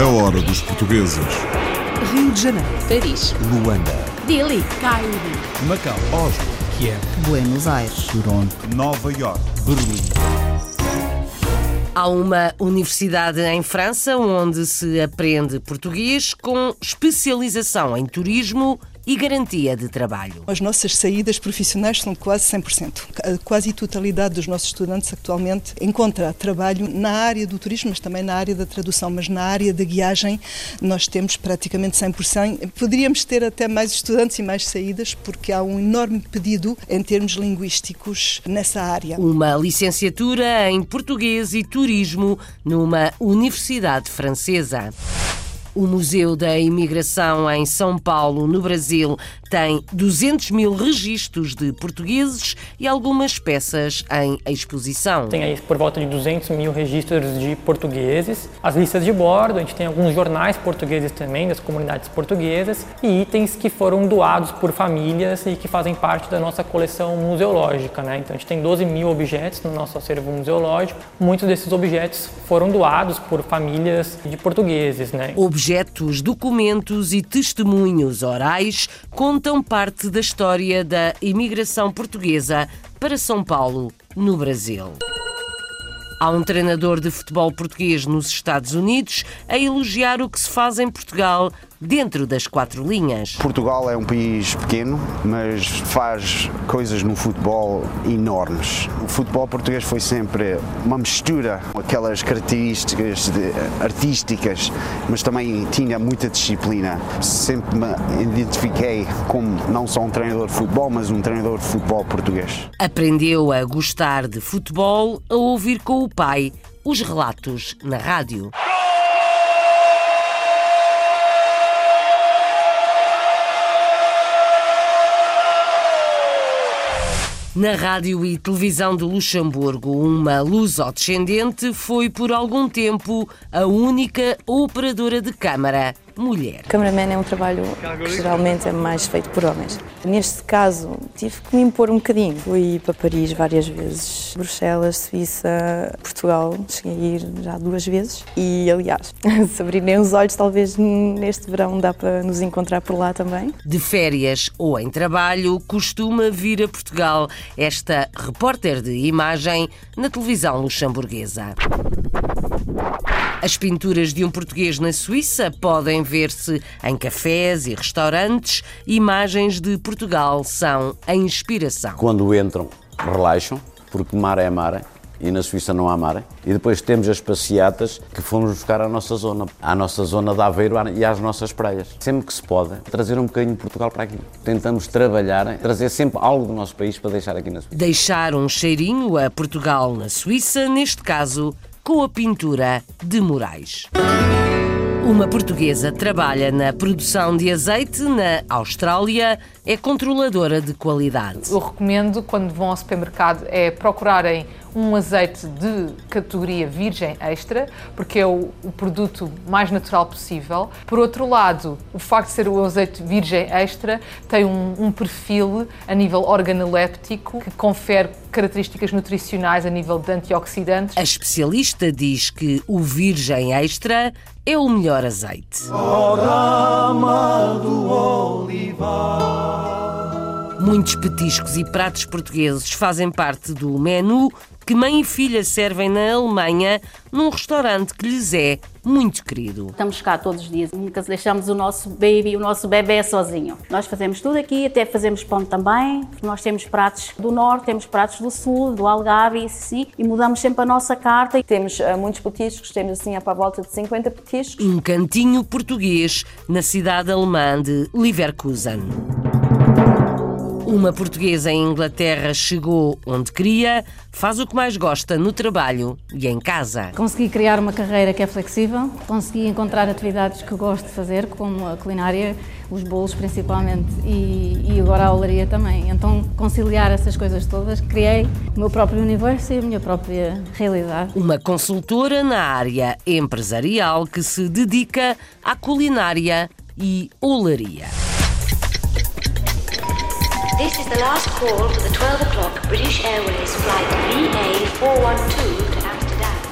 A hora dos portugueses. Rio de Janeiro, Paris, Luanda, Delhi, Cairo, Macau, Oslo, Kiev, Buenos Aires, Toronto, Nova York, Berlim. Há uma universidade em França onde se aprende português com especialização em turismo e garantia de trabalho. As nossas saídas profissionais são quase 100%. A quase totalidade dos nossos estudantes atualmente encontra trabalho na área do turismo, mas também na área da tradução, mas na área da guiagem nós temos praticamente 100%. Poderíamos ter até mais estudantes e mais saídas porque há um enorme pedido em termos linguísticos nessa área. Uma licenciatura em português e turismo numa universidade francesa. O Museu da Imigração em São Paulo, no Brasil, tem 200 mil registros de portugueses e algumas peças em exposição. Tem aí por volta de 200 mil registros de portugueses, as listas de bordo, a gente tem alguns jornais portugueses também, das comunidades portuguesas, e itens que foram doados por famílias e que fazem parte da nossa coleção museológica. Né? Então a gente tem 12 mil objetos no nosso acervo museológico, muitos desses objetos foram doados por famílias de portugueses. Né? Objetos, documentos e testemunhos orais contam parte da história da imigração portuguesa para São Paulo, no Brasil. Há um treinador de futebol português nos Estados Unidos a elogiar o que se faz em Portugal dentro das quatro linhas. Portugal é um país pequeno, mas faz coisas no futebol enormes. O futebol português foi sempre uma mistura, aquelas características de- artísticas, mas também tinha muita disciplina. Sempre me identifiquei como não só um treinador de futebol, mas um treinador de futebol português. Aprendeu a gostar de futebol a ouvir com o pai os relatos na rádio. Na rádio e televisão de Luxemburgo, uma luso-descendente foi por algum tempo a única operadora de câmara mulher. Cameraman é um trabalho que geralmente é mais feito por homens. Neste caso, tive que me impor um bocadinho. Fui para Paris várias vezes, Bruxelas, Suíça, Portugal. Cheguei a ir já duas vezes. E, aliás, se abrirem os olhos, talvez neste verão dá para nos encontrar por lá também. De férias ou em trabalho, costuma vir a Portugal esta repórter de imagem na televisão luxemburguesa. As pinturas de um português na Suíça podem ver-se em cafés e restaurantes. Imagens de Portugal são a inspiração. Quando entram, relaxam, porque mar é mar e na Suíça não há mar. E depois temos as passeatas que fomos buscar à nossa zona, à nossa zona de Aveiro e às nossas praias. Sempre que se pode, trazer um bocadinho de Portugal para aqui. Tentamos trabalhar, trazer sempre algo do nosso país para deixar aqui na Suíça. Deixar um cheirinho a Portugal na Suíça, neste caso com a pintura de Moraes. Uma portuguesa trabalha na produção de azeite na Austrália, é controladora de qualidade. Eu recomendo, quando vão ao supermercado, é procurarem um azeite de categoria virgem extra, porque é o, o produto mais natural possível. Por outro lado, o facto de ser o azeite virgem extra tem um, um perfil a nível organoléptico que confere características nutricionais a nível de antioxidantes. A especialista diz que o virgem extra é o melhor azeite. Muitos petiscos e pratos portugueses fazem parte do menu que mãe e filha servem na Alemanha num restaurante que lhes é muito querido. Estamos cá todos os dias, nunca deixamos o nosso baby, o nosso bebê sozinho. Nós fazemos tudo aqui, até fazemos pão também. Nós temos pratos do norte, temos pratos do sul, do Algarve, sim, e mudamos sempre a nossa carta. Temos uh, muitos petiscos, temos assim para a volta de 50 petiscos. Um cantinho português na cidade alemã de Leverkusen. Uma portuguesa em Inglaterra chegou onde queria, faz o que mais gosta no trabalho e em casa. Consegui criar uma carreira que é flexível, consegui encontrar atividades que gosto de fazer, como a culinária, os bolos principalmente e, e agora a olaria também. Então, conciliar essas coisas todas, criei o meu próprio universo e a minha própria realidade. Uma consultora na área empresarial que se dedica à culinária e olaria. This is the last call for the 12 o'clock British Airways flight VA412 to Amsterdam.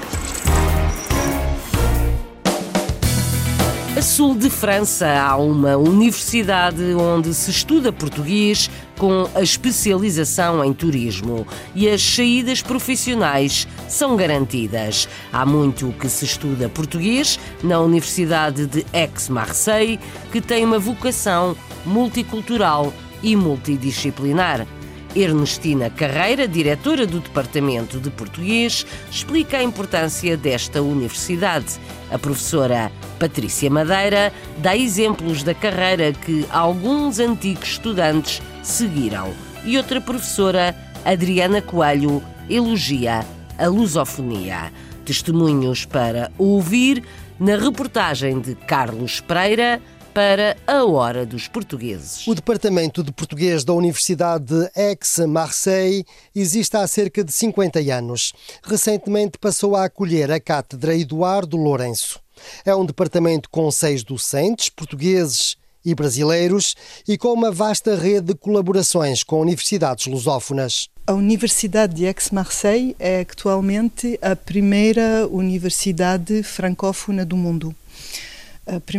sul de França há uma universidade onde se estuda português com a especialização em turismo e as saídas profissionais são garantidas. Há muito que se estuda português na Universidade de Aix-Marseille, que tem uma vocação multicultural e multidisciplinar. Ernestina Carreira, diretora do Departamento de Português, explica a importância desta universidade. A professora Patrícia Madeira dá exemplos da carreira que alguns antigos estudantes seguiram. E outra professora, Adriana Coelho, elogia a lusofonia. Testemunhos para ouvir na reportagem de Carlos Pereira para a Hora dos Portugueses. O Departamento de Português da Universidade de Aix-Marseille existe há cerca de 50 anos. Recentemente passou a acolher a Cátedra Eduardo Lourenço. É um departamento com seis docentes portugueses e brasileiros e com uma vasta rede de colaborações com universidades lusófonas. A Universidade de Aix-Marseille é atualmente a primeira universidade francófona do mundo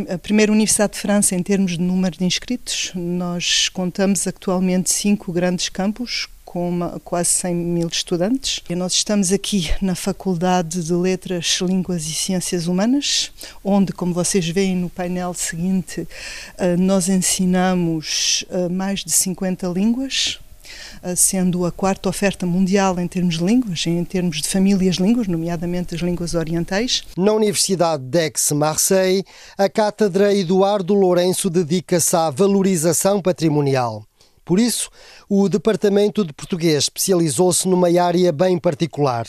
a, primeira Universidade de França em termos de número de inscritos. Nós contamos atualmente cinco grandes campos com uma, quase 100 mil estudantes. E nós estamos aqui na Faculdade de Letras, Línguas e Ciências Humanas, onde, como vocês veem no painel seguinte, eh, nós ensinamos eh, mais de 50 línguas sendo a quarta oferta mundial em termos de línguas, em termos de famílias de línguas, nomeadamente as línguas orientais. Na Universidade d'Aix-Marseille, a Cátedra Eduardo Lourenço dedica-se à valorização patrimonial. Por isso, o Departamento de Português especializou-se numa área bem particular,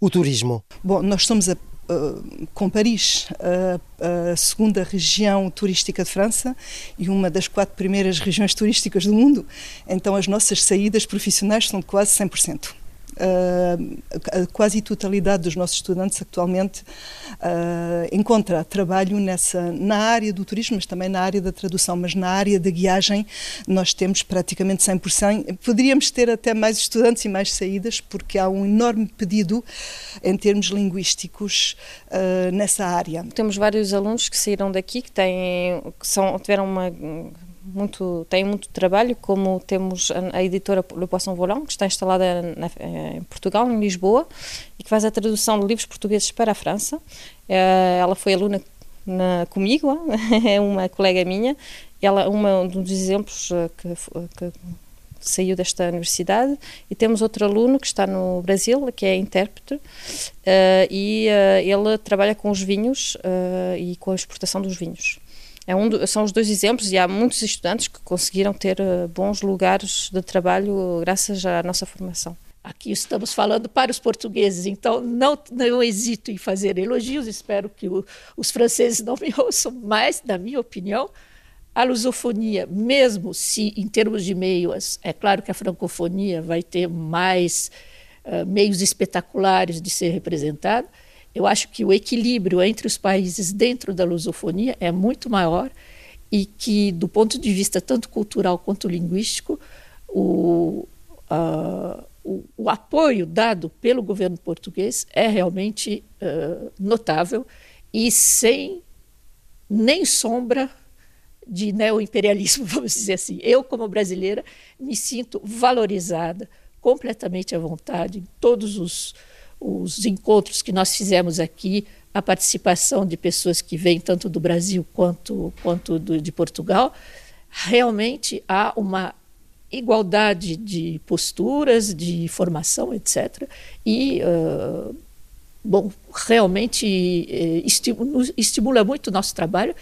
o turismo. Bom, nós somos a Uh, com Paris, a, a, segunda região turística de França e uma das quatro primeiras regiões turísticas do mundo. Então, as nossas saídas profissionais são de quase 100%. Uh, quase totalidade dos nossos estudantes atualmente uh, encontra trabalho nessa na área do turismo, mas também na área da tradução, mas na área da guiagem nós temos praticamente 100%. Poderíamos ter até mais estudantes e mais saídas porque há um enorme pedido em termos linguísticos uh, nessa área. Temos vários alunos que saíram daqui que têm que são tiveram uma muito, tem muito trabalho, como temos a, a editora Le Poisson Volant, que está instalada na, em Portugal, em Lisboa, e que faz a tradução de livros portugueses para a França. Eh, ela foi aluna na, comigo, é uma colega minha, ela uma, um dos exemplos eh, que, que saiu desta universidade. E temos outro aluno que está no Brasil que é intérprete uh, e uh, ele trabalha com os vinhos uh, e com a exportação dos vinhos é um do, são os dois exemplos e há muitos estudantes que conseguiram ter uh, bons lugares de trabalho graças à nossa formação. Aqui estamos falando para os portugueses, então não, não hesito em fazer elogios, espero que o, os franceses não me ouçam, mas, na minha opinião, a lusofonia, mesmo se em termos de meios, é claro que a francofonia vai ter mais uh, meios espetaculares de ser representada, eu acho que o equilíbrio entre os países dentro da lusofonia é muito maior e que, do ponto de vista tanto cultural quanto linguístico, o, uh, o, o, apoio dado pelo governo português é realmente uh, notável e sem nem sombra de neoimperialismo, vamos dizer assim. Eu, como brasileira, me sinto valorizada, completamente à vontade em todos os os encontros que nós fizemos aqui, a participação de pessoas que vêm tanto do Brasil quanto, quanto do, de Portugal, realmente há uma igualdade de posturas, de formação, etc. E, uh, bom, realmente uh, estimula, estimula muito o nosso trabalho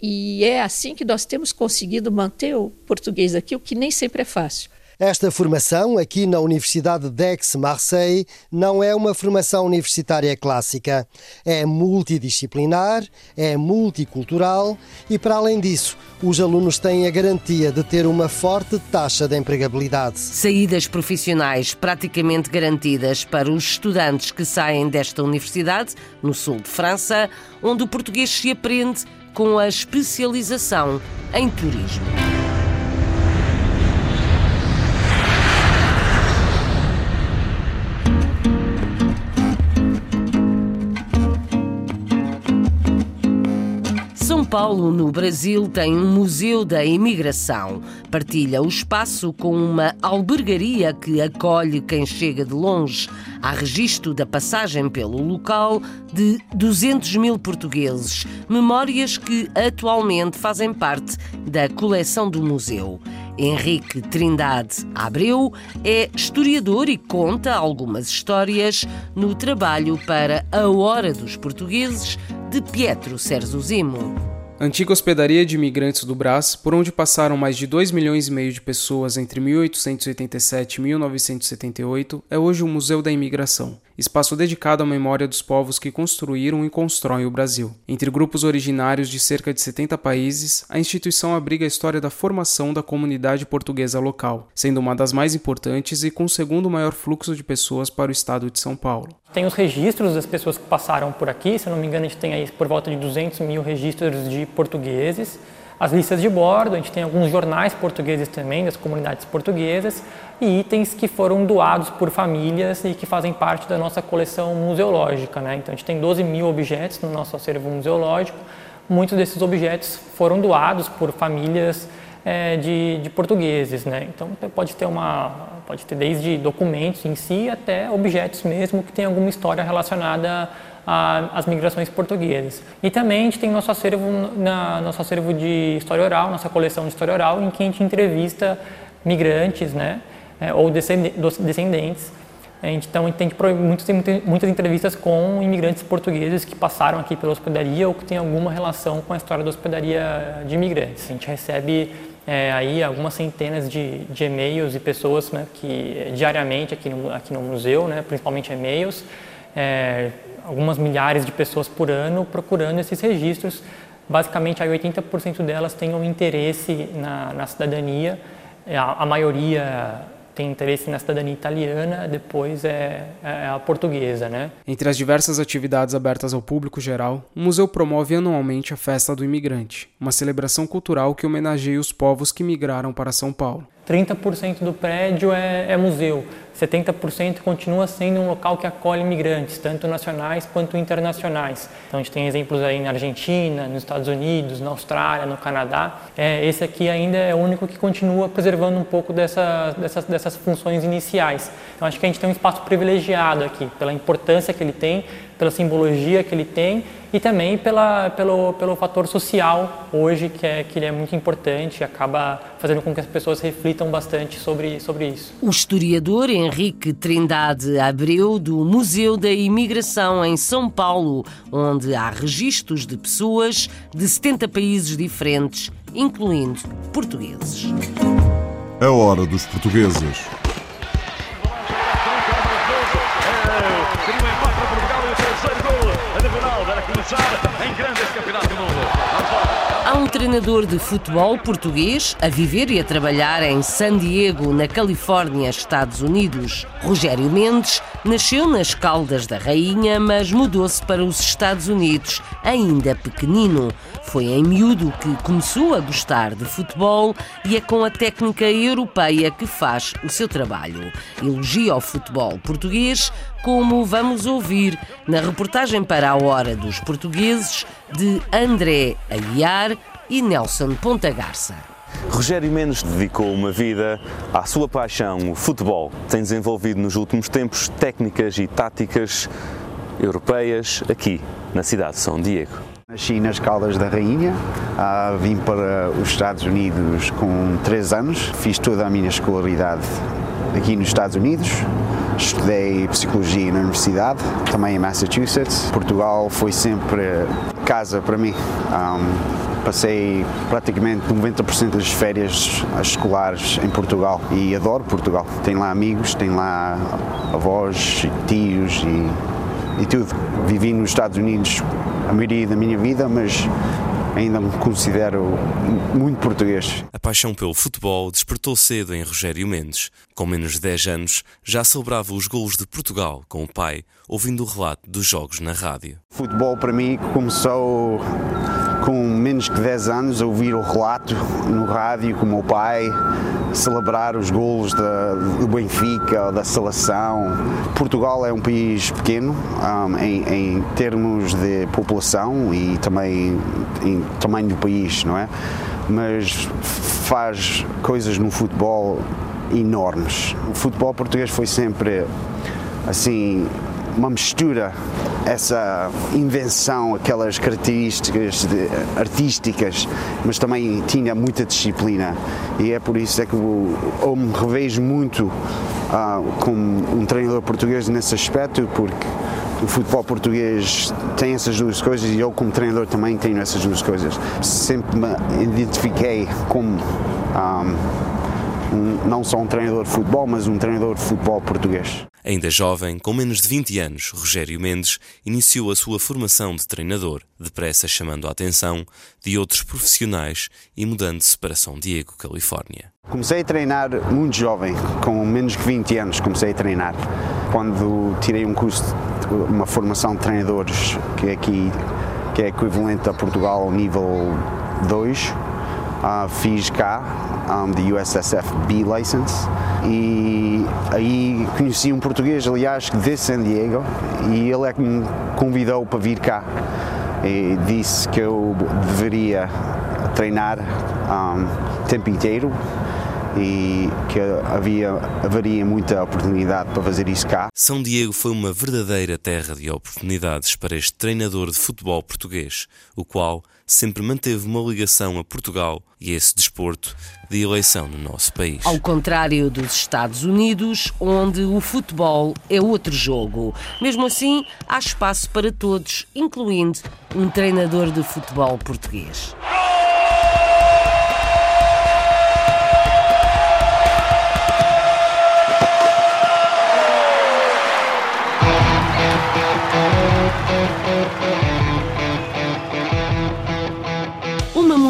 e é assim que nós temos conseguido manter o português aqui, o que nem sempre é fácil. Esta formação, aqui na Universidade d'Aix-Marseille, não é uma formação universitária clássica. É multidisciplinar, é multicultural e, para além disso, os alunos têm a garantia de ter uma forte taxa de empregabilidade. Saídas profissionais praticamente garantidas para os estudantes que saem desta universidade, no sul de França, onde o português se aprende com a especialização em turismo. Paulo, no Brasil, tem um museu da imigração. Partilha o espaço com uma albergaria que acolhe quem chega de longe. Há registro da passagem pelo local de 200 mil portugueses, memórias que atualmente fazem parte da coleção do museu. Henrique Trindade Abreu é historiador e conta algumas histórias no trabalho para A Hora dos Portugueses de Pietro Serzuzimo. Antiga hospedaria de imigrantes do Brás, por onde passaram mais de 2 milhões e meio de pessoas entre 1887 e 1978, é hoje o Museu da Imigração, espaço dedicado à memória dos povos que construíram e constroem o Brasil. Entre grupos originários de cerca de 70 países, a instituição abriga a história da formação da comunidade portuguesa local, sendo uma das mais importantes e com o segundo maior fluxo de pessoas para o estado de São Paulo. Tem os registros das pessoas que passaram por aqui, se não me engano, a gente tem aí por volta de 200 mil registros de portugueses. As listas de bordo, a gente tem alguns jornais portugueses também, das comunidades portuguesas, e itens que foram doados por famílias e que fazem parte da nossa coleção museológica. Né? Então, a gente tem 12 mil objetos no nosso acervo museológico. Muitos desses objetos foram doados por famílias é, de, de, portugueses, né? Então pode ter uma, pode ter desde documentos em si até objetos mesmo que tem alguma história relacionada às migrações portuguesas. E também a gente tem nosso acervo, na, nosso acervo de história oral, nossa coleção de história oral, em que a gente entrevista migrantes, né? É, ou descendentes. Então, a gente tem muitas, muitas entrevistas com imigrantes portugueses que passaram aqui pela hospedaria ou que têm alguma relação com a história da hospedaria de imigrantes. A gente recebe é, aí algumas centenas de, de e-mails e pessoas né, que diariamente aqui no, aqui no museu, né, principalmente e-mails, é, algumas milhares de pessoas por ano procurando esses registros. Basicamente, aí 80% delas têm um interesse na, na cidadania, a, a maioria tem interesse na cidadania italiana, depois é, é, a portuguesa, né? Entre as diversas atividades abertas ao público geral, o museu promove anualmente a Festa do Imigrante, uma celebração cultural que homenageia os povos que migraram para São Paulo. 30% do prédio é, é, museu, 70% continua sendo um local que acolhe imigrantes, tanto nacionais quanto internacionais. Então a gente tem exemplos aí na Argentina, nos Estados Unidos, na Austrália, no Canadá. É, esse aqui ainda é o único que continua preservando um pouco dessa, dessas, dessas funções iniciais. Então acho que a gente tem um espaço privilegiado aqui, pela importância que ele tem, pela simbologia que ele tem e também pela, pelo, pelo fator social hoje, que, é, que ele é muito importante e acaba fazendo com que as pessoas reflitam bastante sobre, sobre isso. O historiador Henrique Trindade Abreu, do Museu da Imigração em São Paulo, onde há registros de pessoas de 70 países diferentes, incluindo portugueses. A hora dos portugueses. Há um treinador de futebol português a viver e a trabalhar em San Diego, na Califórnia, Estados Unidos. Rogério Mendes nasceu nas Caldas da Rainha, mas mudou-se para os Estados Unidos, ainda pequenino. Foi em miúdo que começou a gostar de futebol e é com a técnica europeia que faz o seu trabalho. Elogia o futebol português, como vamos ouvir na reportagem para a Hora dos Portugueses de André Aguiar e Nelson Ponta Garça. Rogério Mendes dedicou uma vida à sua paixão, o futebol. Tem desenvolvido nos últimos tempos técnicas e táticas europeias aqui na cidade de São Diego. Nasci nas Caldas da Rainha, ah, vim para os Estados Unidos com 3 anos, fiz toda a minha escolaridade aqui nos Estados Unidos, estudei Psicologia na Universidade, também em Massachusetts. Portugal foi sempre casa para mim. Um, passei praticamente 90% das férias escolares em Portugal e adoro Portugal. Tenho lá amigos, tenho lá avós, tios e, e tudo. Vivi nos Estados Unidos a maioria da minha vida, mas ainda me considero muito português. A paixão pelo futebol despertou cedo em Rogério Mendes. Com menos de 10 anos, já celebrava os golos de Portugal com o pai, ouvindo o relato dos jogos na rádio. Futebol para mim começou com menos de 10 anos a ouvir o relato no rádio com o meu pai celebrar os golos da, do Benfica da seleção. Portugal é um país pequeno um, em, em, termos de população e também em tamanho do país, não é? Mas faz coisas no futebol enormes. O futebol português foi sempre assim uma mistura, essa invenção, aquelas características de, artísticas, mas também tinha muita disciplina. E é por isso é que eu, eu me revejo muito como um treinador português nesse aspecto, porque o futebol português tem essas duas coisas e eu como treinador também tenho essas duas coisas. Sempre me identifiquei como um, um, não só um treinador de futebol, mas um treinador de futebol português. Ainda jovem, com menos de 20 anos, Rogério Mendes iniciou a sua formação de treinador, depressa chamando a atenção de outros profissionais e mudando-se para São Diego, Califórnia. Comecei a treinar muito jovem, com menos de 20 anos comecei a treinar. Quando tirei um curso, uma formação de treinadores, que é aqui que é equivalente a Portugal ao nível 2, uh, fiz cá, um, USSF B License, e aí conheci um português, aliás, de San Diego, e ele é que me convidou para vir cá. E disse que eu deveria treinar um, tempo inteiro e que havia, haveria muita oportunidade para fazer isso cá. São Diego foi uma verdadeira terra de oportunidades para este treinador de futebol português, o qual sempre manteve uma ligação a Portugal e a esse desporto de eleição no nosso país. Ao contrário dos Estados Unidos, onde o futebol é outro jogo. Mesmo assim, há espaço para todos, incluindo um treinador de futebol português.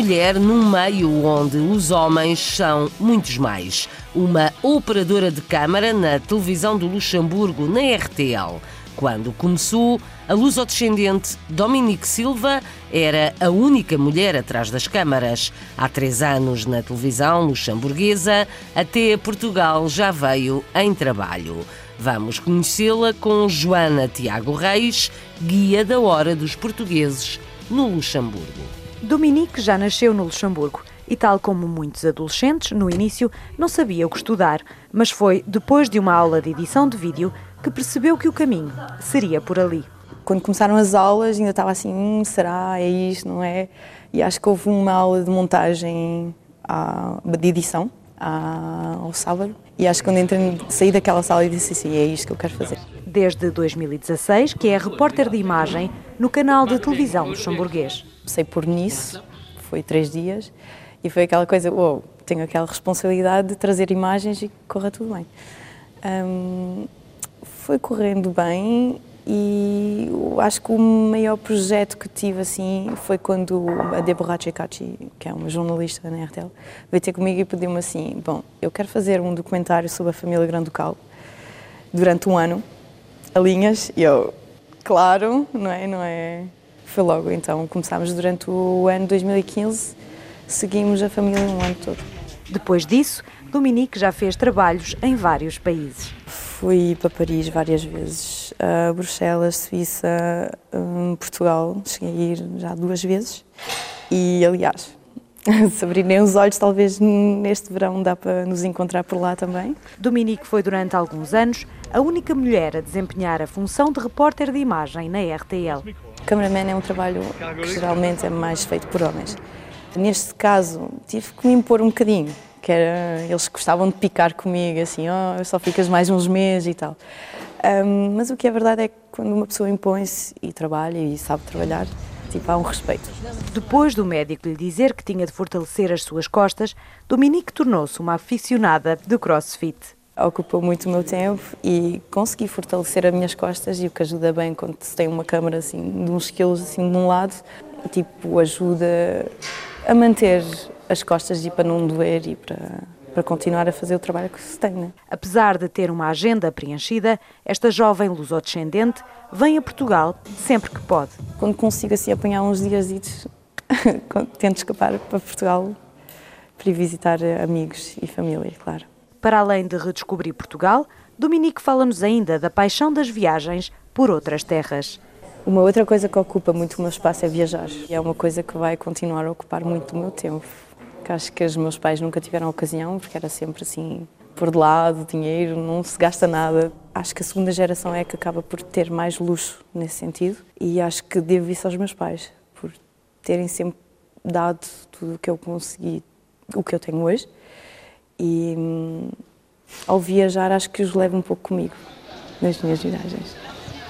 Mulher num meio onde os homens são muitos mais. Uma operadora de câmara na televisão do Luxemburgo, na RTL. Quando começou, a luso-descendente Dominique Silva era a única mulher atrás das câmaras. Há três anos na televisão luxemburguesa, até Portugal já veio em trabalho. Vamos conhecê-la com Joana Tiago Reis, guia da Hora dos Portugueses no Luxemburgo. Dominique já nasceu no Luxemburgo e, tal como muitos adolescentes, no início não sabia o que estudar, mas foi depois de uma aula de edição de vídeo que percebeu que o caminho seria por ali. Quando começaram as aulas, ainda estava assim: hum, será? É isto, não é? E acho que houve uma aula de montagem, de edição, ao sábado. E acho que quando entrei, saí daquela sala e disse assim: é isto que eu quero fazer. Desde 2016, que é repórter de imagem no canal de televisão luxemburguês. Comecei por Nice, foi três dias, e foi aquela coisa, uou, tenho aquela responsabilidade de trazer imagens e corra tudo bem. Um, foi correndo bem e acho que o maior projeto que tive assim foi quando a Deborah Cecacci, que é uma jornalista na RTL, veio ter comigo e pediu-me assim: Bom, eu quero fazer um documentário sobre a família Granducal durante um ano, a linhas, e eu, claro, não é? Não é foi logo então. Começámos durante o ano 2015, seguimos a família um ano todo. Depois disso, Dominique já fez trabalhos em vários países. Fui para Paris várias vezes, a Bruxelas, Suíça, um, Portugal, cheguei a ir já duas vezes. E, aliás, se abrirem os olhos, talvez neste verão dá para nos encontrar por lá também. Dominique foi durante alguns anos a única mulher a desempenhar a função de repórter de imagem na RTL. Cameraman é um trabalho que geralmente é mais feito por homens. Neste caso, tive que me impor um bocadinho, que era, eles gostavam de picar comigo, assim, oh, só ficas mais uns meses e tal. Um, mas o que é verdade é que quando uma pessoa impõe-se e trabalha e sabe trabalhar, tipo, há um respeito. Depois do médico lhe dizer que tinha de fortalecer as suas costas, Dominique tornou-se uma aficionada do crossfit ocupou muito o meu tempo e consegui fortalecer as minhas costas e o que ajuda bem quando se tem uma câmera assim de uns quilos assim de um lado, tipo ajuda a manter as costas e para não doer e para para continuar a fazer o trabalho que se tem. Né? Apesar de ter uma agenda preenchida, esta jovem lusodescendente vem a Portugal sempre que pode. Quando consigo assim apanhar uns dias tento escapar para Portugal para ir visitar amigos e família, claro. Para além de redescobrir Portugal, Dominique fala-nos ainda da paixão das viagens por outras terras. Uma outra coisa que ocupa muito o meu espaço é viajar. E é uma coisa que vai continuar a ocupar muito do meu tempo. Que acho que os meus pais nunca tiveram ocasião, porque era sempre assim, por de lado, dinheiro, não se gasta nada. Acho que a segunda geração é que acaba por ter mais luxo nesse sentido. E acho que devo isso aos meus pais, por terem sempre dado tudo o que eu consegui, o que eu tenho hoje. E hum, ao viajar, acho que os levo um pouco comigo nas minhas viagens.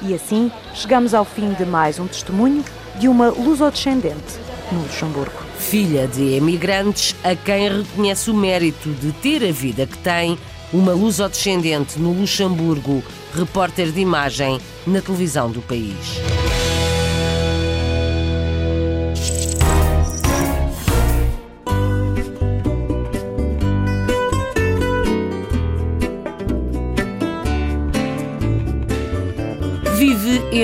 E assim chegamos ao fim de mais um testemunho de uma lusodescendente no Luxemburgo. Filha de emigrantes a quem reconhece o mérito de ter a vida que tem, uma lusodescendente no Luxemburgo, repórter de imagem na televisão do país.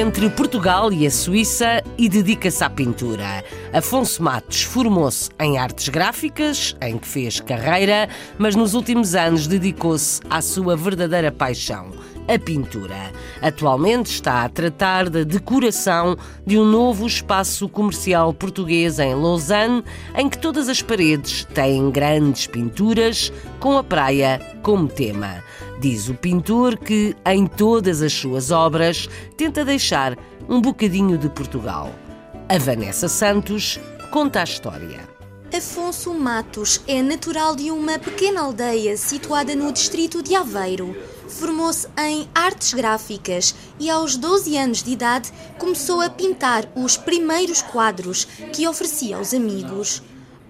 Entre Portugal e a Suíça e dedica-se à pintura. Afonso Matos formou-se em artes gráficas, em que fez carreira, mas nos últimos anos dedicou-se à sua verdadeira paixão, a pintura. Atualmente está a tratar da decoração de um novo espaço comercial português em Lausanne, em que todas as paredes têm grandes pinturas com a praia como tema. Diz o pintor que, em todas as suas obras, tenta deixar um bocadinho de Portugal. A Vanessa Santos conta a história. Afonso Matos é natural de uma pequena aldeia situada no distrito de Aveiro. Formou-se em artes gráficas e, aos 12 anos de idade, começou a pintar os primeiros quadros que oferecia aos amigos.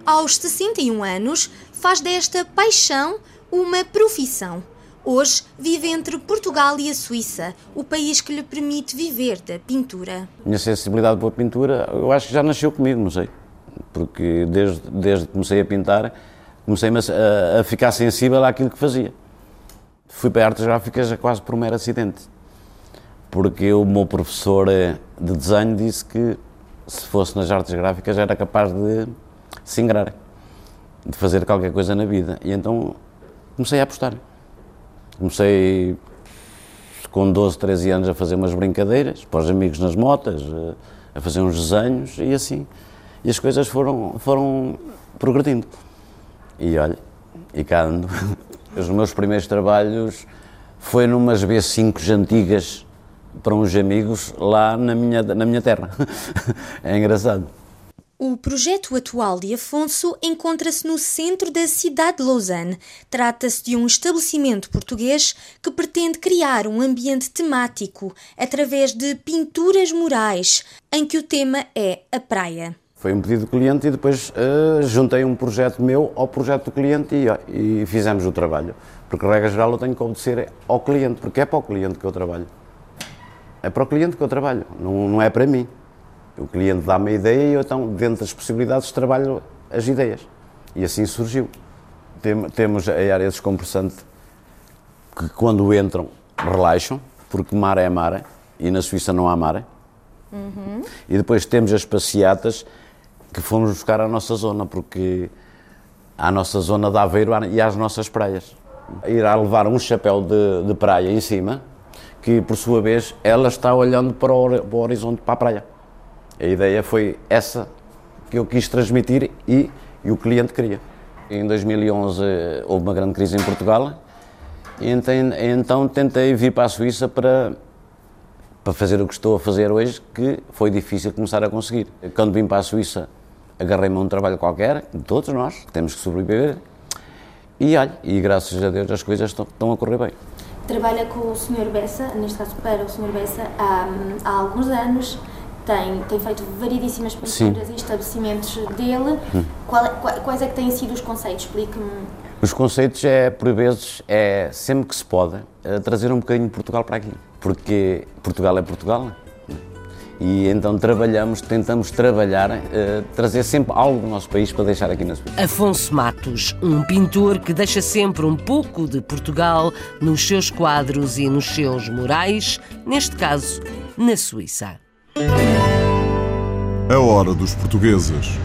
Aos 61 anos, faz desta paixão uma profissão. Hoje vive entre Portugal e a Suíça, o país que lhe permite viver da pintura. Minha sensibilidade pela pintura, eu acho que já nasceu comigo, não sei. Porque desde, desde que comecei a pintar, comecei a, a ficar sensível àquilo que fazia. Fui para artes gráficas quase por um mero acidente. Porque o meu professor de desenho disse que se fosse nas artes gráficas era capaz de se ingrar, de fazer qualquer coisa na vida. E então comecei a apostar. Comecei com 12, 13 anos a fazer umas brincadeiras para os amigos nas motas, a fazer uns desenhos e assim. E as coisas foram, foram progredindo. E olha, e cá ando. Os meus primeiros trabalhos foi numas B5 antigas para uns amigos lá na minha, na minha terra. É engraçado. O projeto atual de Afonso encontra-se no centro da cidade de Lausanne. Trata-se de um estabelecimento português que pretende criar um ambiente temático através de pinturas murais, em que o tema é a praia. Foi um pedido do cliente e depois uh, juntei um projeto meu ao projeto do cliente e, e fizemos o trabalho. Porque, regra geral, eu tenho que obedecer ao cliente, porque é para o cliente que eu trabalho. É para o cliente que eu trabalho, não, não é para mim. O cliente dá-me a ideia e eu, então, dentro das possibilidades, trabalho as ideias. E assim surgiu. Tem, temos a área descompressante que, quando entram, relaxam, porque mar é mar e na Suíça não há mar. Uhum. E depois temos as passeatas que fomos buscar à nossa zona, porque à nossa zona de Aveiro e às nossas praias. Irá levar um chapéu de, de praia em cima, que por sua vez ela está olhando para o, para o horizonte, para a praia. A ideia foi essa que eu quis transmitir e, e o cliente queria. Em 2011 houve uma grande crise em Portugal e então, então tentei vir para a Suíça para, para fazer o que estou a fazer hoje, que foi difícil começar a conseguir. Quando vim para a Suíça, agarrei-me a um trabalho qualquer, todos nós temos que sobreviver, e olha, e graças a Deus as coisas estão, estão a correr bem. Trabalha com o Sr. Bessa, neste caso para o Sr. Bessa, há, há alguns anos tem, tem feito variedíssimas pinturas e estabelecimentos dele. Hum. Qual, quais é que têm sido os conceitos? Explique-me. Os conceitos é, por vezes, é sempre que se pode, é trazer um bocadinho de Portugal para aqui. Porque Portugal é Portugal. E então trabalhamos, tentamos trabalhar, uh, trazer sempre algo do nosso país para deixar aqui na Suíça. Afonso Matos, um pintor que deixa sempre um pouco de Portugal nos seus quadros e nos seus murais, neste caso, na Suíça. A hora dos portugueses.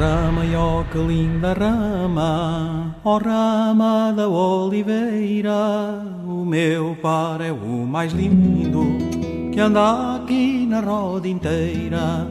Rama, ó que linda rama, ó rama da oliveira, o meu par é o mais lindo que anda aqui na roda inteira.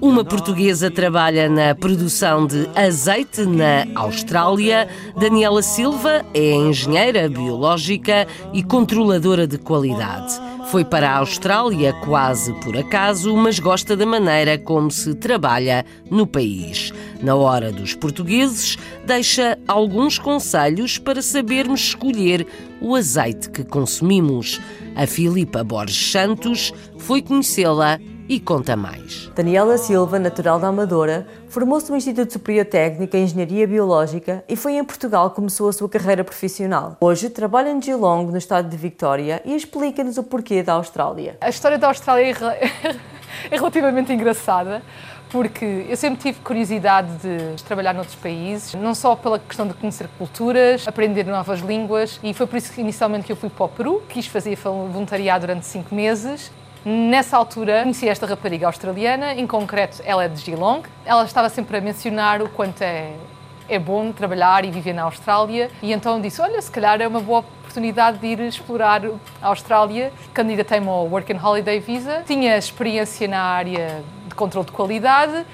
Uma portuguesa trabalha na produção de azeite na Austrália. Daniela Silva é engenheira biológica e controladora de qualidade. Foi para a Austrália quase por acaso, mas gosta da maneira como se trabalha no país. Na hora dos portugueses, deixa alguns conselhos para sabermos escolher o azeite que consumimos. A Filipa Borges Santos foi conhecê-la e conta mais. Daniela Silva, natural da Amadora, formou-se no Instituto Superior Técnico em Engenharia Biológica e foi em Portugal que começou a sua carreira profissional. Hoje trabalha em Geelong, no estado de Victoria, e explica-nos o porquê da Austrália. A história da Austrália é relativamente engraçada porque eu sempre tive curiosidade de trabalhar noutros países, não só pela questão de conhecer culturas, aprender novas línguas, e foi por isso que inicialmente eu fui para o Peru, quis fazer voluntariado durante cinco meses Nessa altura conheci esta rapariga australiana, em concreto ela é de Geelong. Ela estava sempre a mencionar o quanto é, é bom trabalhar e viver na Austrália e então disse, olha, se calhar é uma boa oportunidade de ir explorar a Austrália. Candidatei-me ao Work and Holiday Visa, tinha experiência na área de controle de qualidade,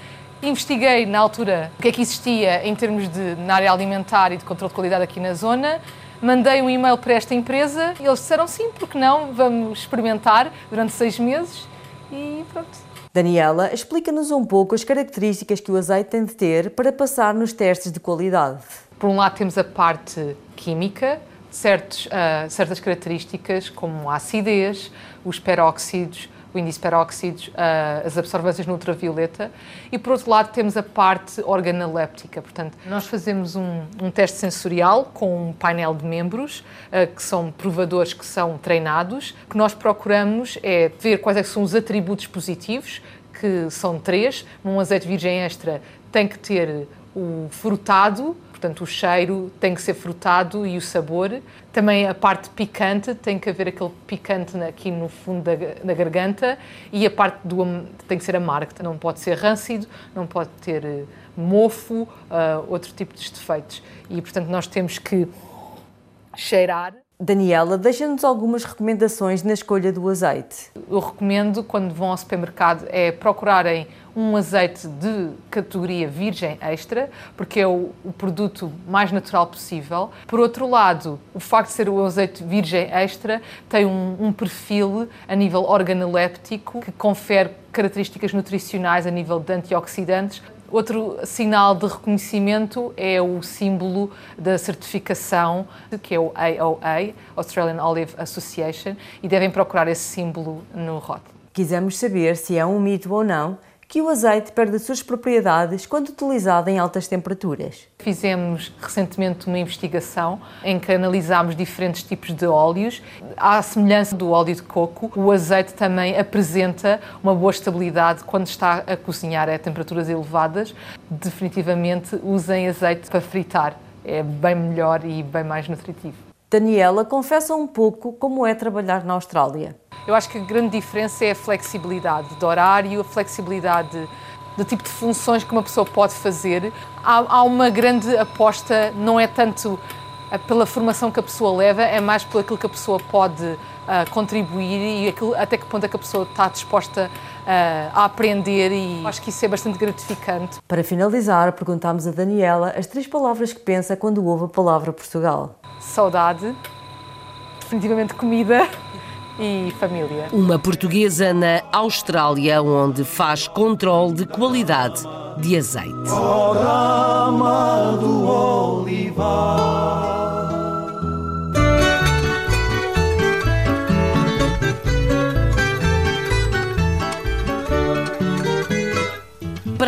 investiguei na altura o que é que existia em termos de na área alimentar e de controle de qualidade aqui na zona Mandei um e-mail para esta empresa e eles disseram sim, porque não, vamos experimentar durante seis meses e pronto. Daniela, explica-nos um pouco as características que o azeite tem de ter para passar nos testes de qualidade. Por um lado temos a parte química, certos, uh, certas características como a acidez, os peróxidos, índice peróxidos, uh, as absorvências no ultravioleta, e por outro lado temos a parte organoléptica, portanto, nós fazemos um, um teste sensorial com um painel de membros, uh, que são provadores que são treinados, que nós procuramos é ver quais é são os atributos positivos, que são três, num azeite virgem extra tem que ter o frutado, portanto o cheiro tem que ser frutado e o sabor. Também a parte picante, tem que haver aquele picante aqui no fundo da, da garganta e a parte do tem que ser amargo, não pode ser râncido, não pode ter eh, mofo, uh, outro tipo de defeitos. E portanto nós temos que cheirar Daniela, deixa-nos algumas recomendações na escolha do azeite. Eu recomendo, quando vão ao supermercado, é procurarem um azeite de categoria virgem extra, porque é o, o, produto mais natural possível. Por outro lado, o facto de ser o azeite virgem extra tem um, um perfil a nível organoléptico que confere características nutricionais a nível de antioxidantes, Outro sinal de reconhecimento é o símbolo da certificação, que é o AOA, Australian Olive Association, e devem procurar esse símbolo no rótulo. Quisemos saber se é um mito ou não que o azeite perde as suas propriedades quando utilizado em altas temperaturas. Fizemos recentemente uma investigação em que analisámos diferentes tipos de óleos. À semelhança do óleo de coco, o azeite também apresenta uma boa estabilidade quando está a cozinhar a temperaturas elevadas. Definitivamente usem azeite para fritar, é bem melhor e bem mais nutritivo. Daniela confessa um pouco como é trabalhar na Austrália. Eu acho que a grande diferença é a flexibilidade de horário, a flexibilidade do tipo de funções que uma pessoa pode fazer. Há, há uma grande aposta, não é tanto pela formação que a pessoa leva, é mais pelo aquilo que a pessoa pode uh, contribuir e aquilo, até que ponto é que a pessoa está disposta uh, a aprender e acho que isso é bastante gratificante. Para finalizar, perguntámos a Daniela as três palavras que pensa quando ouve a palavra Portugal saudade, definitivamente comida e família. Uma portuguesa na Austrália, onde faz controle de qualidade de azeite. Oh, rama do olivar.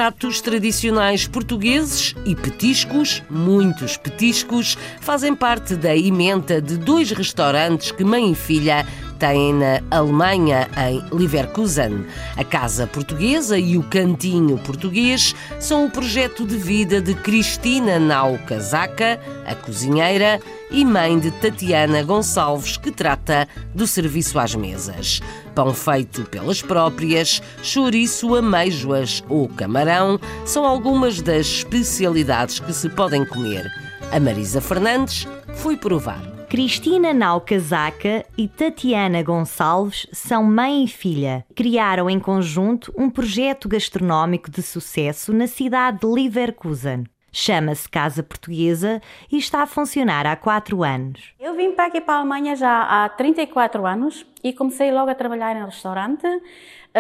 Pratos tradicionais portugueses e petiscos, muitos petiscos, fazem parte da emenda de dois restaurantes que mãe e filha têm na Alemanha, em Leverkusen. A Casa Portuguesa e o Cantinho Português são o projeto de vida de Cristina Nau Casaca, a cozinheira, e mãe de Tatiana Gonçalves, que trata do serviço às mesas. Pão feito pelas próprias, chouriço, ameijoas ou camarão são algumas das especialidades que se podem comer. A Marisa Fernandes foi provar. Cristina Nau Casaca e Tatiana Gonçalves são mãe e filha. Criaram em conjunto um projeto gastronómico de sucesso na cidade de Leverkusen. Chama-se Casa Portuguesa e está a funcionar há quatro anos. Eu vim para aqui para a Alemanha já há 34 anos e comecei logo a trabalhar em restaurante,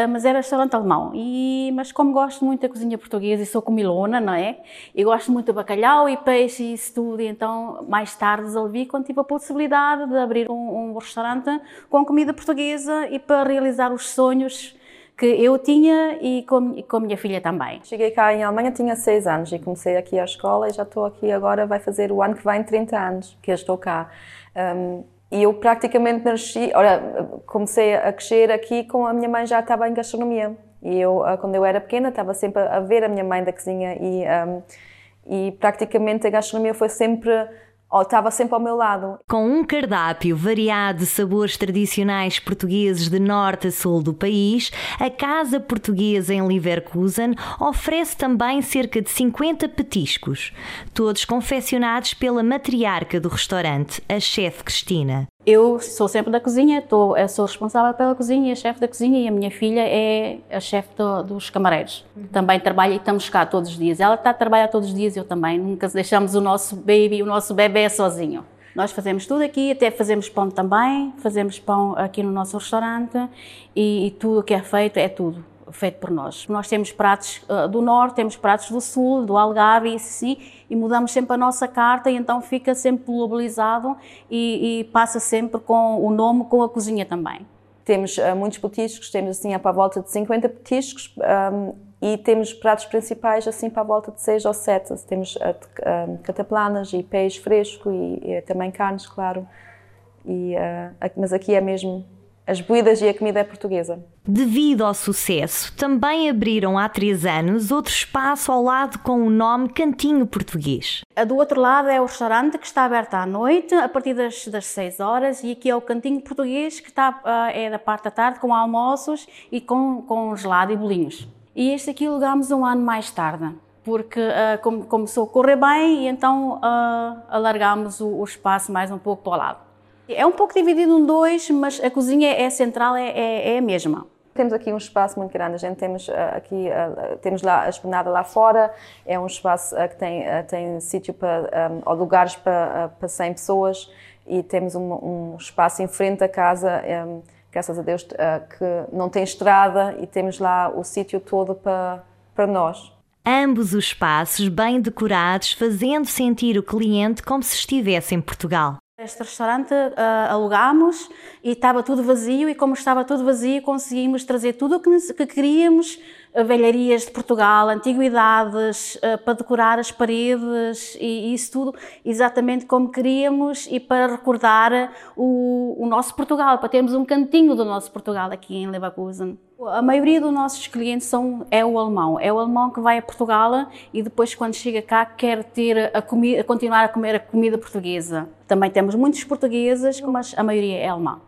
mas era restaurante alemão. E, mas como gosto muito da cozinha portuguesa e sou comilona, não é? E gosto muito de bacalhau e peixe e isso tudo, e então mais tarde resolvi quando tive a possibilidade de abrir um, um restaurante com comida portuguesa e para realizar os sonhos que eu tinha e com, com a minha filha também. Cheguei cá em Alemanha, tinha 6 anos e comecei aqui a escola e já estou aqui agora, vai fazer o ano que vem 30 anos que eu estou cá. Um, e eu praticamente nasci, olha, comecei a crescer aqui com a minha mãe já estava em gastronomia. E eu, ah, quando eu era pequena, estava sempre a ver a minha mãe da cozinha e, um, e praticamente a gastronomia foi sempre ou estava sempre ao meu lado. Com um cardápio variado de sabores tradicionais portugueses de norte a sul do país, a Casa Portuguesa em Leverkusen oferece também cerca de 50 petiscos, todos confeccionados pela matriarca do restaurante, a chefe Cristina. Eu sou sempre da cozinha, tô, sou responsável pela cozinha, a chefe da cozinha e a minha filha é a chefe do, dos camareiros. Uhum. Também trabalha e estamos cá todos os dias. Ela está a trabalhar todos os dias, eu também. Nunca deixamos o nosso baby, o nosso bebê sozinho. Nós fazemos tudo aqui, até fazemos pão também, fazemos pão aqui no nosso restaurante e, e tudo o que é feito é tudo feito por nós. Nós temos pratos uh, do norte, temos pratos do sul, do Algarve e e mudamos sempre a nossa carta e então fica sempre globalizado e, e passa sempre com o nome com a cozinha também. Temos uh, muitos petiscos, temos assim para a volta de 50 petiscos um, e temos pratos principais assim para a volta de 6 ou 7. Temos uh, cataplanas e peixe fresco e, e também carnes, claro. E, mas aqui é mesmo as bebidas e a comida é portuguesa. Devido ao sucesso, também abriram há três anos outro espaço ao lado com o nome Cantinho Português. Do outro lado é o restaurante que está aberto à noite, a partir das, das 6 horas, e aqui é o Cantinho Português que está, uh, é da parte da tarde, com almoços e com, com gelado e bolinhos. E este aqui alugámos um ano mais tarde porque uh, começou a correr bem e então uh, alargámos o, o espaço mais um pouco para o lado. É um pouco dividido em dois, mas a cozinha é central, é, é, é a mesma. Temos aqui um espaço muito grande. A gente temos uh, aqui uh, temos lá a esplanada lá fora. É um espaço uh, que tem tem sítio para ou lugares para para 100 pessoas e temos um, um espaço em frente à casa. Graças a Deus que não tem estrada e temos lá o sítio todo para para nós. Ambos os espaços bem decorados, fazendo sentir o cliente como se estivesse em Portugal. Este restaurante uh, alugámos e estava tudo vazio e como estava tudo vazio conseguimos trazer tudo o que, que queríamos, velharias de Portugal, antiguidades, uh, para decorar as paredes e, isso tudo exatamente como queríamos e para recordar o, o nosso Portugal, para termos um cantinho do nosso Portugal aqui em Leverkusen. A maioria dos nossos clientes são, é o alemão. É o alemão que vai a Portugal e depois, quando chega cá, quer ter a comida, continuar a comer a comida portuguesa. Também temos muitos portugueses, mas a maioria é alemã.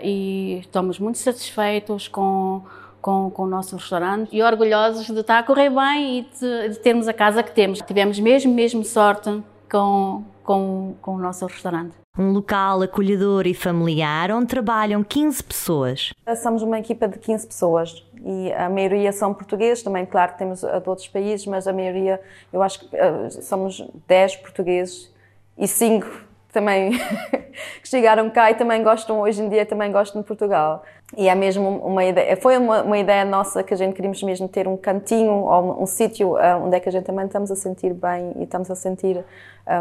E estamos muito satisfeitos com, com, com, o nosso restaurante e orgulhosos de estar a correr bem e de, de, termos a casa que temos. Tivemos mesmo, mesmo sorte com, com, com o nosso restaurante. Um local acolhedor e familiar onde trabalham 15 pessoas. Somos uma equipa de 15 pessoas e a maioria são portugueses, também, claro, temos de outros países, mas a maioria, eu acho que uh, somos 10 portugueses e 5 também que chegaram cá e também gostam, hoje em dia também gostam de Portugal. E é mesmo uma ideia, foi uma, uma ideia nossa que a gente queríamos mesmo ter um cantinho ou um, sítio uh, onde é que a gente também estamos a sentir bem e estamos a sentir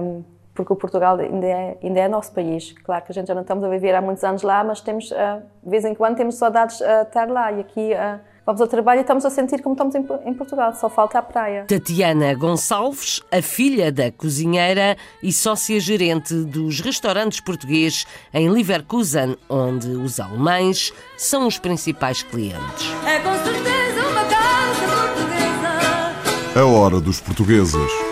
um, porque o Portugal ainda é, ainda é nosso país. Claro que a gente já não estamos a viver há muitos anos lá, mas temos, uh, de vez em quando temos saudades de uh, estar lá e aqui uh, vamos ao trabalho e estamos a sentir como estamos em, Portugal, só falta a praia. Tatiana Gonçalves, a filha da cozinheira e sócia-gerente dos restaurantes portugueses em Leverkusen, onde os alemães são os principais clientes. É com certeza uma casa portuguesa. É hora dos portugueses.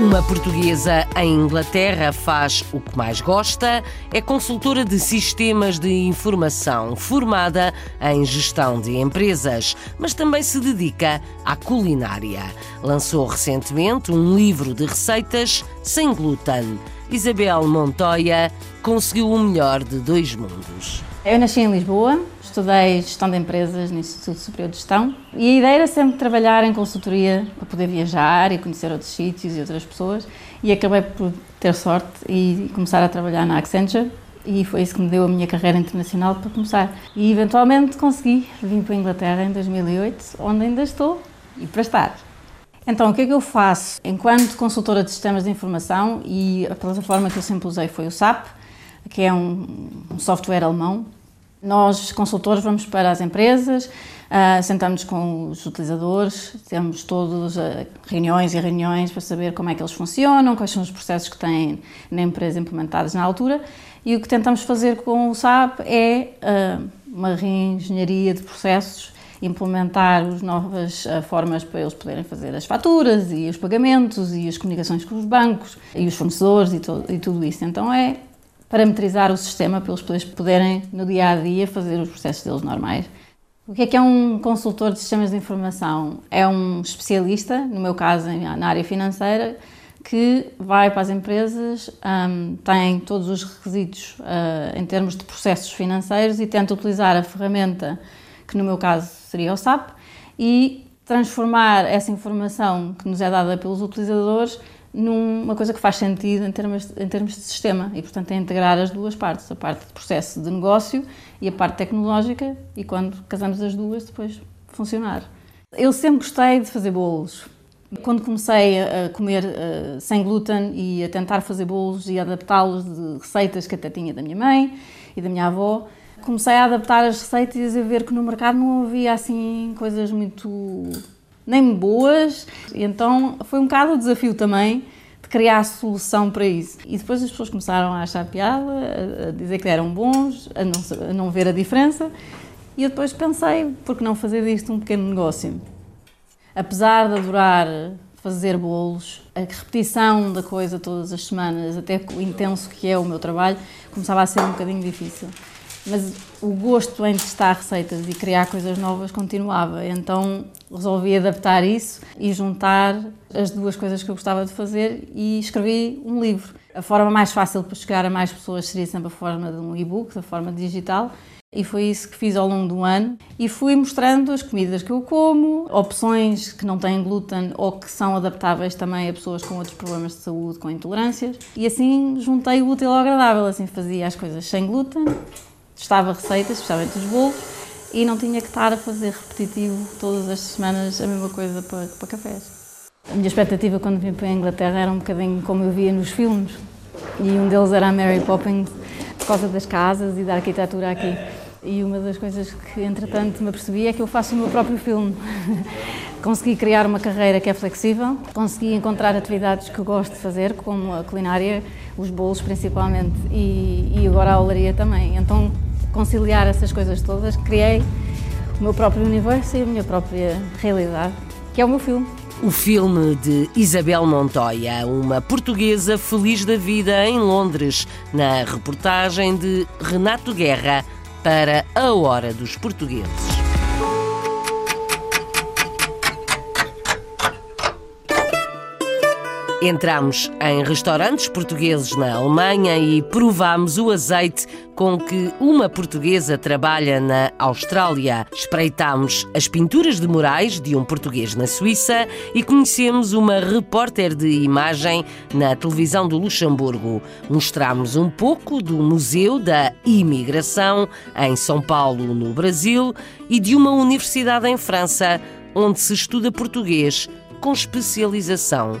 Uma portuguesa em Inglaterra faz o que mais gosta, é consultora de sistemas de informação, formada em gestão de empresas, mas também se dedica à culinária. Lançou recentemente um livro de receitas sem glúten. Isabel Montoya conseguiu o melhor de dois mundos. Eu nasci em Lisboa, estudei gestão de empresas no Instituto Superior de Gestão e a ideia era sempre trabalhar em consultoria para poder viajar e conhecer outros sítios e outras pessoas e acabei por ter sorte e começar a trabalhar na Accenture e foi isso que me deu a minha carreira internacional para começar. E eventualmente consegui vir para a Inglaterra em 2008, onde ainda estou e para estar. Então, o que é que eu faço? Enquanto consultora de sistemas de informação, e a plataforma que eu sempre usei foi o SAP, que é um, software alemão. Nós, consultores, vamos para as empresas, uh, sentamos com os utilizadores, temos todas uh, reuniões e reuniões para saber como é que eles funcionam, quais são os processos que têm na empresa implementados na altura. E o que tentamos fazer com o SAP é uh, uma reengenharia de processos implementar as novas formas para eles poderem fazer as faturas e os pagamentos e as comunicações com os bancos e os fornecedores e, e tudo isso. Então é parametrizar o sistema para eles poderem, no dia a dia, fazer os processos deles normais. O que é que é um consultor de sistemas de informação? É um especialista, no meu caso, na área financeira, que vai para as empresas, um, tem todos os requisitos uh, em termos de processos financeiros e tenta utilizar a ferramenta, que no meu caso seria o SAP, e transformar essa informação que nos é dada pelos utilizadores numa coisa que faz sentido em termos, em termos de sistema e, portanto, é integrar as duas partes, a parte de processo de negócio e a parte tecnológica, e quando casamos as duas, depois funcionar. Eu sempre gostei de fazer bolos. Quando comecei a comer uh, sem glúten e a tentar fazer bolos e adaptá-los de receitas que até tinha da minha mãe e da minha avó, comecei a adaptar as receitas e a ver que no mercado não havia assim coisas muito nem boas. E então foi um bocado o desafio também de criar solução para isso. E depois as pessoas começaram a achar piada, a dizer que eram bons, a não, a não ver a diferença. E eu depois pensei, por que não fazer disto um pequeno negócio? Apesar de adorar fazer bolos, a repetição da coisa todas as semanas, até o intenso que é o meu trabalho, começava a ser um bocadinho difícil mas o gosto em testar receitas e criar coisas novas continuava. Então resolvi adaptar isso e juntar as duas coisas que eu gostava de fazer e escrevi um livro. A forma mais fácil para chegar a mais pessoas seria sempre a forma de um e-book, da forma digital. E foi isso que fiz ao longo do ano. E fui mostrando as comidas que eu como, opções que não têm glúten ou que são adaptáveis também a pessoas com outros problemas de saúde, com intolerâncias. E assim juntei o útil ao agradável. Assim fazia as coisas sem glúten, testava receitas, especialmente os bolos, e não tinha que estar a fazer repetitivo todas as semanas a mesma coisa para, para cafés. A minha expectativa quando vim para a Inglaterra era um bocadinho como eu via nos filmes, e um deles era a Mary Poppins, por causa das casas e da arquitetura aqui. E uma das coisas que, entretanto, me apercebi é que eu faço o meu próprio filme. consegui criar uma carreira que é flexível, consegui encontrar atividades que eu gosto de fazer, como a culinária, os bolos principalmente, e, e agora a olaria também. Então conciliar essas coisas todas, criei o meu próprio universo e a minha própria realidade, que é o meu filme. O filme de Isabel Montoya, uma portuguesa feliz da vida em Londres, na reportagem de Renato Guerra para A Hora dos Portugueses. Entramos em restaurantes portugueses na Alemanha e provamos o azeite com que uma portuguesa trabalha na Austrália. Espreitamos as pinturas de murais de um português na Suíça e conhecemos uma repórter de imagem na televisão do Luxemburgo. Mostramos um pouco do Museu da Imigração em São Paulo, no Brasil, e de uma universidade em França, onde se estuda português com especialização